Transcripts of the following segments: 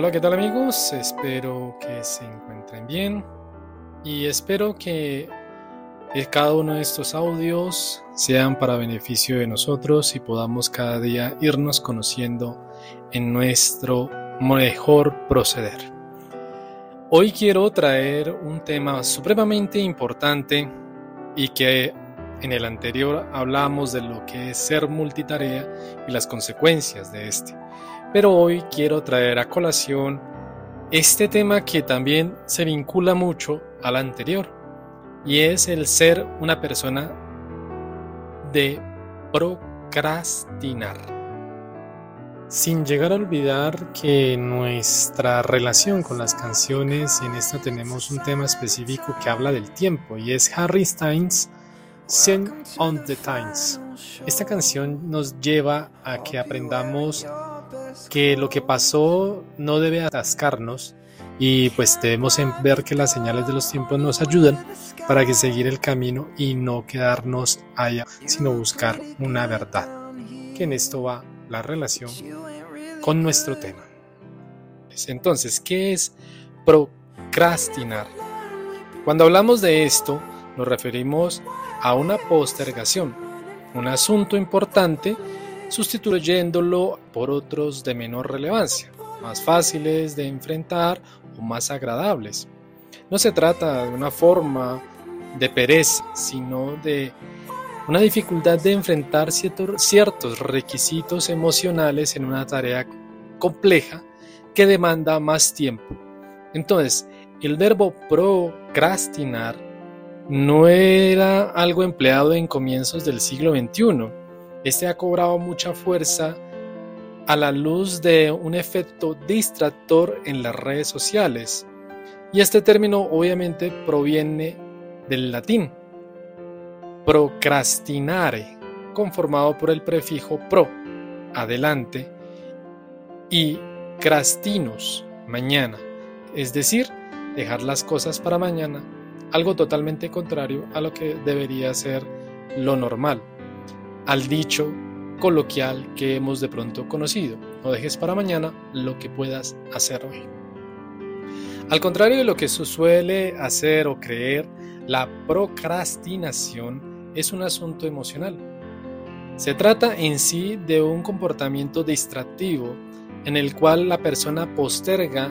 Hola, ¿qué tal amigos? Espero que se encuentren bien y espero que cada uno de estos audios sean para beneficio de nosotros y podamos cada día irnos conociendo en nuestro mejor proceder. Hoy quiero traer un tema supremamente importante y que en el anterior hablamos de lo que es ser multitarea y las consecuencias de este. Pero hoy quiero traer a colación este tema que también se vincula mucho al anterior y es el ser una persona de procrastinar. Sin llegar a olvidar que nuestra relación con las canciones, en esta tenemos un tema específico que habla del tiempo, y es Harry Styles Sing on the Times. Esta canción nos lleva a que aprendamos que lo que pasó no debe atascarnos y pues debemos ver que las señales de los tiempos nos ayudan para que seguir el camino y no quedarnos allá, sino buscar una verdad. Que en esto va la relación con nuestro tema. Entonces, ¿qué es procrastinar? Cuando hablamos de esto, nos referimos a una postergación, un asunto importante, sustituyéndolo por otros de menor relevancia, más fáciles de enfrentar o más agradables. No se trata de una forma de pereza, sino de una dificultad de enfrentar ciertos requisitos emocionales en una tarea compleja que demanda más tiempo. Entonces, el verbo procrastinar no era algo empleado en comienzos del siglo XXI. Este ha cobrado mucha fuerza a la luz de un efecto distractor en las redes sociales. Y este término obviamente proviene del latín procrastinare, conformado por el prefijo pro, adelante, y crastinus, mañana, es decir, dejar las cosas para mañana algo totalmente contrario a lo que debería ser lo normal, al dicho coloquial que hemos de pronto conocido, no dejes para mañana lo que puedas hacer hoy. Al contrario de lo que se suele hacer o creer, la procrastinación es un asunto emocional. Se trata en sí de un comportamiento distractivo en el cual la persona posterga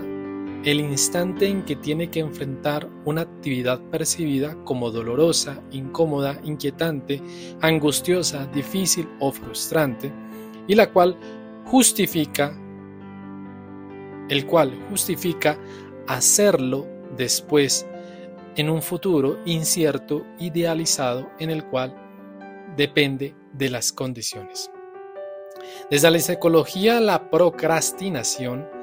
el instante en que tiene que enfrentar una actividad percibida como dolorosa, incómoda, inquietante, angustiosa, difícil o frustrante, y la cual justifica, el cual justifica hacerlo después en un futuro incierto, idealizado, en el cual depende de las condiciones. Desde la psicología, la procrastinación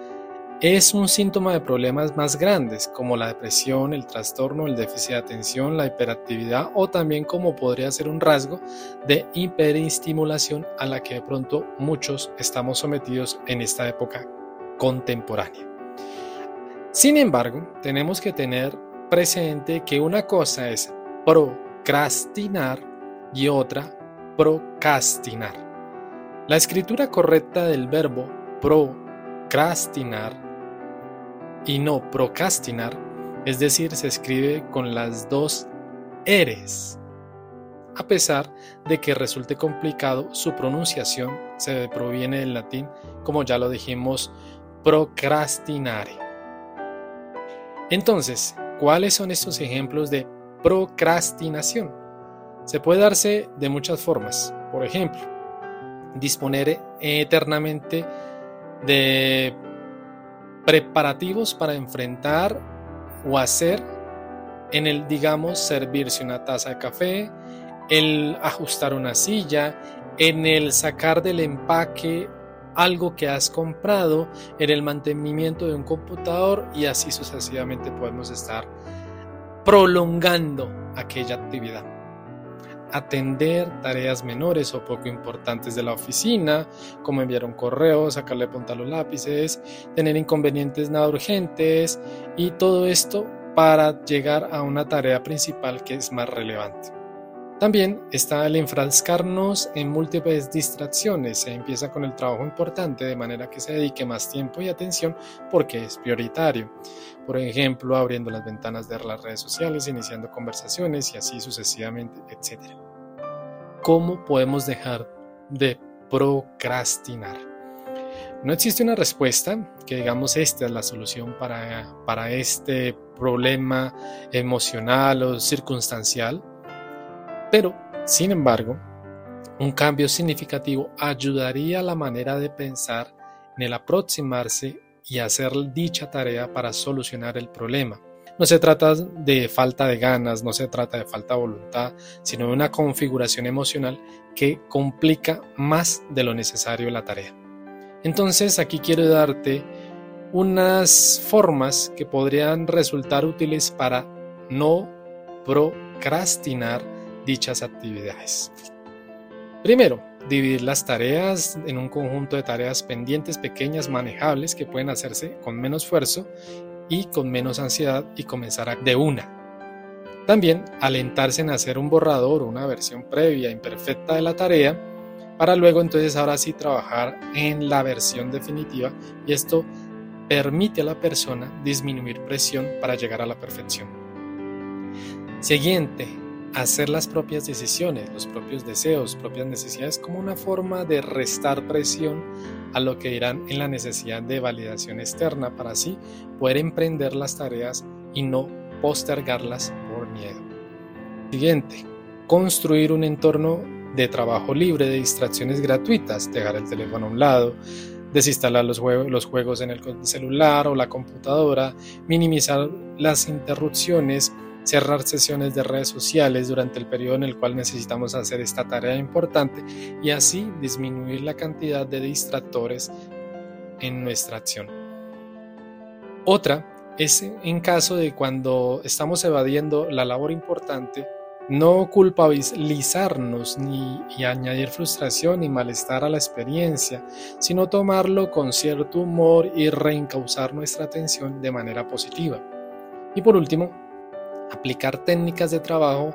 es un síntoma de problemas más grandes como la depresión, el trastorno, el déficit de atención, la hiperactividad o también como podría ser un rasgo de hiperestimulación a la que de pronto muchos estamos sometidos en esta época contemporánea. Sin embargo, tenemos que tener presente que una cosa es procrastinar y otra procrastinar. La escritura correcta del verbo procrastinar y no procrastinar, es decir, se escribe con las dos eres. A pesar de que resulte complicado, su pronunciación se proviene del latín, como ya lo dijimos, procrastinare. Entonces, ¿cuáles son estos ejemplos de procrastinación? Se puede darse de muchas formas. Por ejemplo, disponer eternamente de preparativos para enfrentar o hacer en el, digamos, servirse una taza de café, el ajustar una silla, en el sacar del empaque algo que has comprado, en el mantenimiento de un computador y así sucesivamente podemos estar prolongando aquella actividad atender tareas menores o poco importantes de la oficina, como enviar un correo, sacarle punta a los lápices, tener inconvenientes nada urgentes y todo esto para llegar a una tarea principal que es más relevante. También está el enfrascarnos en múltiples distracciones. Se empieza con el trabajo importante de manera que se dedique más tiempo y atención porque es prioritario. Por ejemplo, abriendo las ventanas de las redes sociales, iniciando conversaciones y así sucesivamente, etc. ¿Cómo podemos dejar de procrastinar? No existe una respuesta que digamos esta es la solución para, para este problema emocional o circunstancial pero, sin embargo, un cambio significativo ayudaría a la manera de pensar en el aproximarse y hacer dicha tarea para solucionar el problema. No se trata de falta de ganas, no se trata de falta de voluntad, sino de una configuración emocional que complica más de lo necesario la tarea. Entonces aquí quiero darte unas formas que podrían resultar útiles para no procrastinar dichas actividades. Primero, dividir las tareas en un conjunto de tareas pendientes pequeñas manejables que pueden hacerse con menos esfuerzo y con menos ansiedad y comenzar de una. También alentarse en hacer un borrador o una versión previa imperfecta de la tarea para luego entonces ahora sí trabajar en la versión definitiva y esto permite a la persona disminuir presión para llegar a la perfección. Siguiente, hacer las propias decisiones, los propios deseos, propias necesidades como una forma de restar presión a lo que dirán en la necesidad de validación externa para así poder emprender las tareas y no postergarlas por miedo. Siguiente, construir un entorno de trabajo libre de distracciones gratuitas, dejar el teléfono a un lado, desinstalar los, los juegos en el celular o la computadora, minimizar las interrupciones, cerrar sesiones de redes sociales durante el periodo en el cual necesitamos hacer esta tarea importante y así disminuir la cantidad de distractores en nuestra acción. Otra es en caso de cuando estamos evadiendo la labor importante, no culpabilizarnos ni y añadir frustración y malestar a la experiencia, sino tomarlo con cierto humor y reencauzar nuestra atención de manera positiva. Y por último, aplicar técnicas de trabajo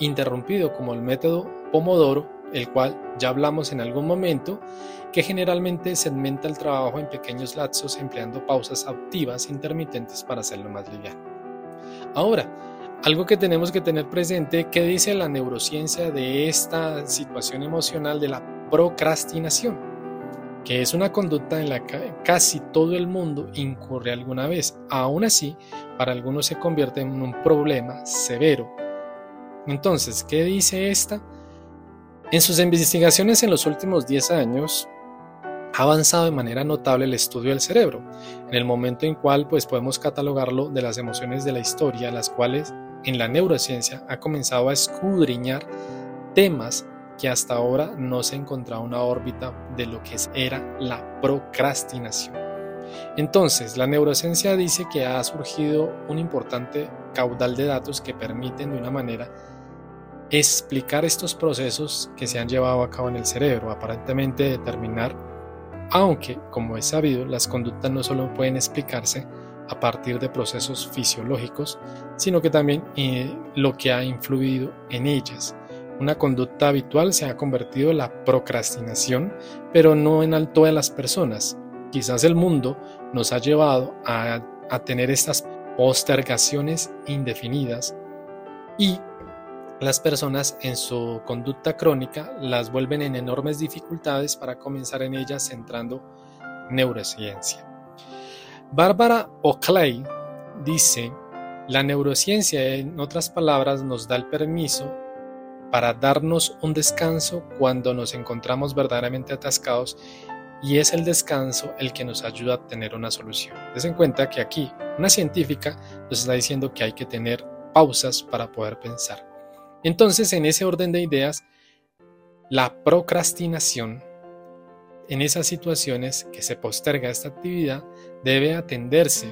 interrumpido como el método Pomodoro, el cual ya hablamos en algún momento, que generalmente segmenta el trabajo en pequeños lapsos empleando pausas activas intermitentes para hacerlo más liviano. Ahora, algo que tenemos que tener presente, ¿qué dice la neurociencia de esta situación emocional de la procrastinación? Que es una conducta en la que casi todo el mundo incurre alguna vez. Aún así, para algunos se convierte en un problema severo. Entonces, ¿qué dice esta? En sus investigaciones en los últimos 10 años, ha avanzado de manera notable el estudio del cerebro, en el momento en cual pues, podemos catalogarlo de las emociones de la historia, las cuales en la neurociencia ha comenzado a escudriñar temas que hasta ahora no se encontraba una órbita de lo que era la procrastinación. Entonces, la neurociencia dice que ha surgido un importante caudal de datos que permiten de una manera explicar estos procesos que se han llevado a cabo en el cerebro, aparentemente determinar, aunque, como es sabido, las conductas no solo pueden explicarse a partir de procesos fisiológicos, sino que también eh, lo que ha influido en ellas. Una conducta habitual se ha convertido en la procrastinación, pero no en todas las personas. Quizás el mundo nos ha llevado a, tener estas postergaciones indefinidas y las personas en su conducta crónica las vuelven en enormes dificultades para comenzar en ellas centrando neurociencia. Bárbara Oakley dice, la neurociencia, en otras palabras, nos da el permiso para darnos un descanso cuando nos encontramos verdaderamente atascados y es el descanso el que nos ayuda a tener una solución. Des en cuenta que aquí una científica nos está diciendo que hay que tener pausas para poder pensar. Entonces, en ese orden de ideas, la procrastinación en esas situaciones que se posterga esta actividad debe atenderse.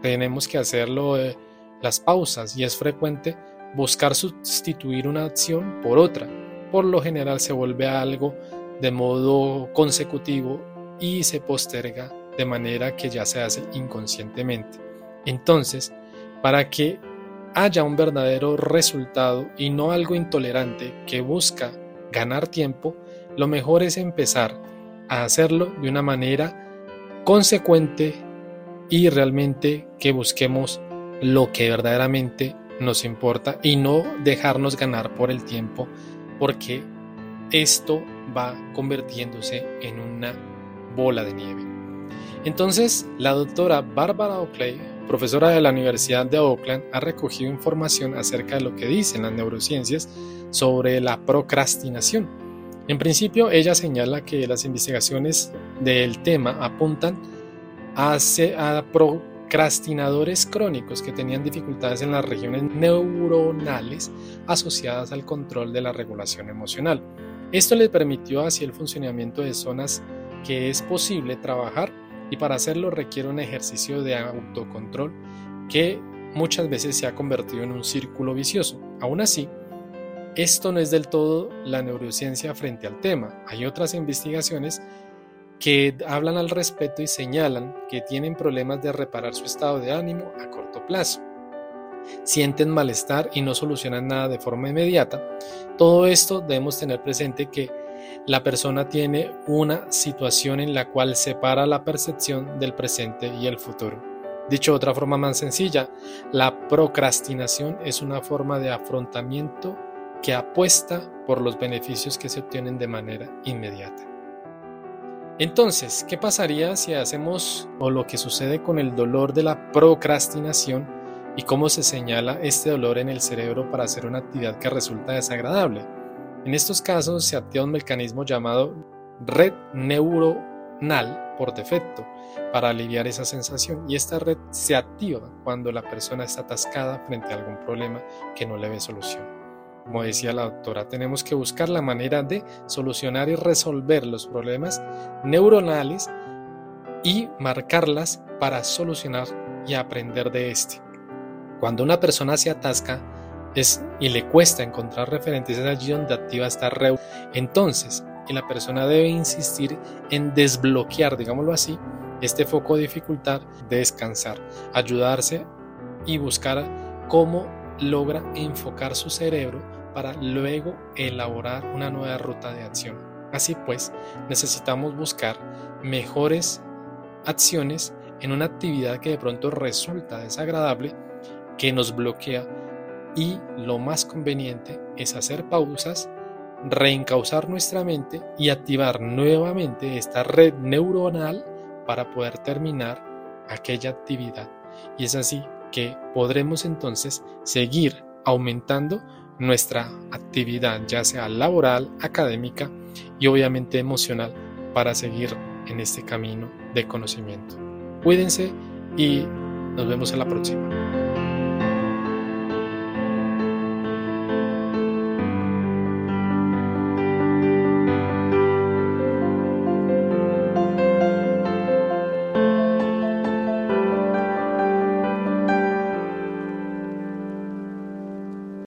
Tenemos que hacerlo eh, las pausas y es frecuente buscar sustituir una acción por otra. Por lo general se vuelve algo de modo consecutivo y se posterga de manera que ya se hace inconscientemente. Entonces, para que haya un verdadero resultado y no algo intolerante que busca ganar tiempo, lo mejor es empezar a hacerlo de una manera consecuente y realmente que busquemos lo que verdaderamente nos importa y no dejarnos ganar por el tiempo porque esto va convirtiéndose en una bola de nieve. Entonces, la doctora Barbara Oakley, profesora de la Universidad de Oakland, ha recogido información acerca de lo que dicen las neurociencias sobre la procrastinación. En principio, ella señala que las investigaciones del tema apuntan a, a procrastinadores crónicos que tenían dificultades en las regiones neuronales asociadas al control de la regulación emocional. Esto les permitió así el funcionamiento de zonas que es posible trabajar y para hacerlo requiere un ejercicio de autocontrol que muchas veces se ha convertido en un círculo vicioso. Aún así, esto no es del todo la neurociencia frente al tema. Hay otras investigaciones que hablan al respecto y señalan que tienen problemas de reparar su estado de ánimo a corto plazo. Sienten malestar y no solucionan nada de forma inmediata. Todo esto debemos tener presente que la persona tiene una situación en la cual separa la percepción del presente y el futuro. Dicho de otra forma más sencilla, la procrastinación es una forma de afrontamiento que apuesta por los beneficios que se obtienen de manera inmediata. Entonces, ¿qué pasaría si hacemos o lo que sucede con el dolor de la procrastinación y cómo se señala este dolor en el cerebro para hacer una actividad que resulta desagradable? En estos casos se activa un mecanismo llamado red neuronal por defecto para aliviar esa sensación y esta red se activa cuando la persona está atascada frente a algún problema que no le ve solución. Como decía la doctora, tenemos que buscar la manera de solucionar y resolver los problemas neuronales y marcarlas para solucionar y aprender de este. Cuando una persona se atasca y le cuesta encontrar referentes, es allí donde activa esta red. Entonces, y la persona debe insistir en desbloquear, digámoslo así, este foco de dificultad, descansar, ayudarse y buscar cómo logra enfocar su cerebro para luego elaborar una nueva ruta de acción. Así pues, necesitamos buscar mejores acciones en una actividad que de pronto resulta desagradable, que nos bloquea y lo más conveniente es hacer pausas, reencauzar nuestra mente y activar nuevamente esta red neuronal para poder terminar aquella actividad. Y es así que podremos entonces seguir aumentando nuestra actividad, ya sea laboral, académica y obviamente emocional, para seguir en este camino de conocimiento. Cuídense y nos vemos en la próxima.